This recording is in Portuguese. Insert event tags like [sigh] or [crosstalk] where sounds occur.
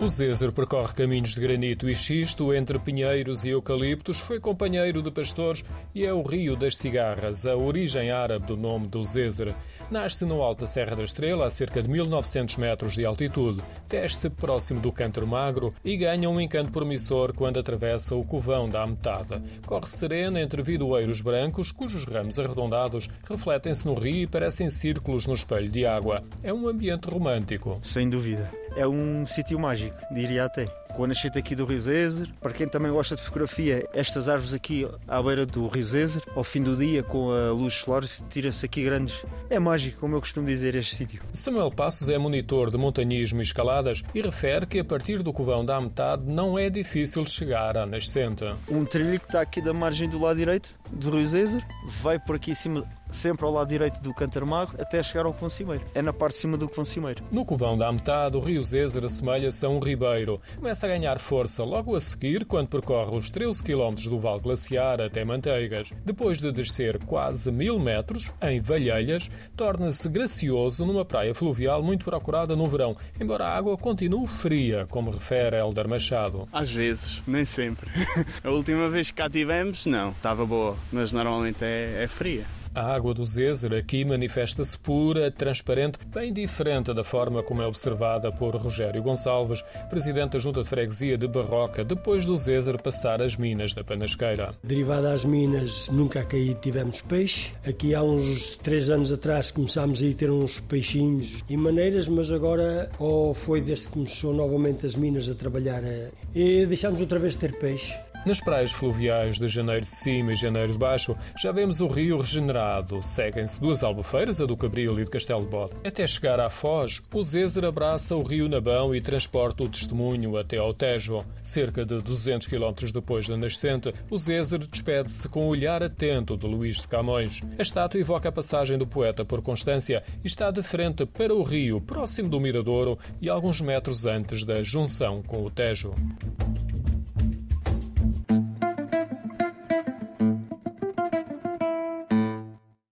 O Zézer percorre caminhos de granito e xisto entre pinheiros e eucaliptos, foi companheiro de pastores e é o Rio das Cigarras, a origem árabe do nome do Zézer. Nasce no alto da Serra da Estrela, a cerca de 1900 metros de altitude. Desce próximo do Canto Magro e ganha um encanto promissor quando atravessa o Covão da Ametada. Corre serena entre vidoeiros brancos, cujos ramos arredondados refletem-se no rio e parecem círculos no espelho de água. É um ambiente romântico. Sem dúvida. É um sítio mágico, diriatet com a nascente aqui do Rio Zezer. Para quem também gosta de fotografia, estas árvores aqui à beira do Rio Zezer, ao fim do dia, com a luz solar, tira-se aqui grandes. É mágico, como eu costumo dizer, este sítio. Samuel Passos é monitor de montanhismo e escaladas e refere que a partir do Covão da metade não é difícil chegar à nascente. Um trilho que está aqui da margem do lado direito do Rio Zezer, vai por aqui em cima sempre ao lado direito do Cantarmago até chegar ao Covão Cimeiro. É na parte de cima do Covão Cimeiro. No Covão da metade, o Rio Zezer assemelha-se a um ribeiro. Começa a ganhar força logo a seguir quando percorre os 13 km do Val Glaciar até Manteigas. Depois de descer quase mil metros, em Valhelhas, torna-se gracioso numa praia fluvial muito procurada no verão, embora a água continue fria, como refere Helder Machado. Às vezes, nem sempre. [laughs] a última vez que cá tivemos, não, estava boa, mas normalmente é, é fria. A água do Zézer aqui manifesta-se pura, transparente, bem diferente da forma como é observada por Rogério Gonçalves, presidente da Junta de Freguesia de Barroca, depois do Zézer passar as minas da Panasqueira. Derivada às minas, nunca aqui tivemos peixe. Aqui há uns três anos atrás começámos a ter uns peixinhos e maneiras, mas agora, ou foi desde que começou novamente as minas a trabalhar, eh, e deixámos outra vez de ter peixe. Nas praias fluviais de Janeiro de Cima e Janeiro de Baixo, já vemos o rio regenerado. Seguem-se duas albufeiras, a do Cabril e de Castelo de Bode. Até chegar à Foz, o Zézer abraça o rio Nabão e transporta o testemunho até ao Tejo. Cerca de 200 km depois da nascente, o Zézer despede-se com o olhar atento de Luís de Camões. A estátua evoca a passagem do poeta por Constância e está de frente para o rio, próximo do Miradouro e alguns metros antes da junção com o Tejo.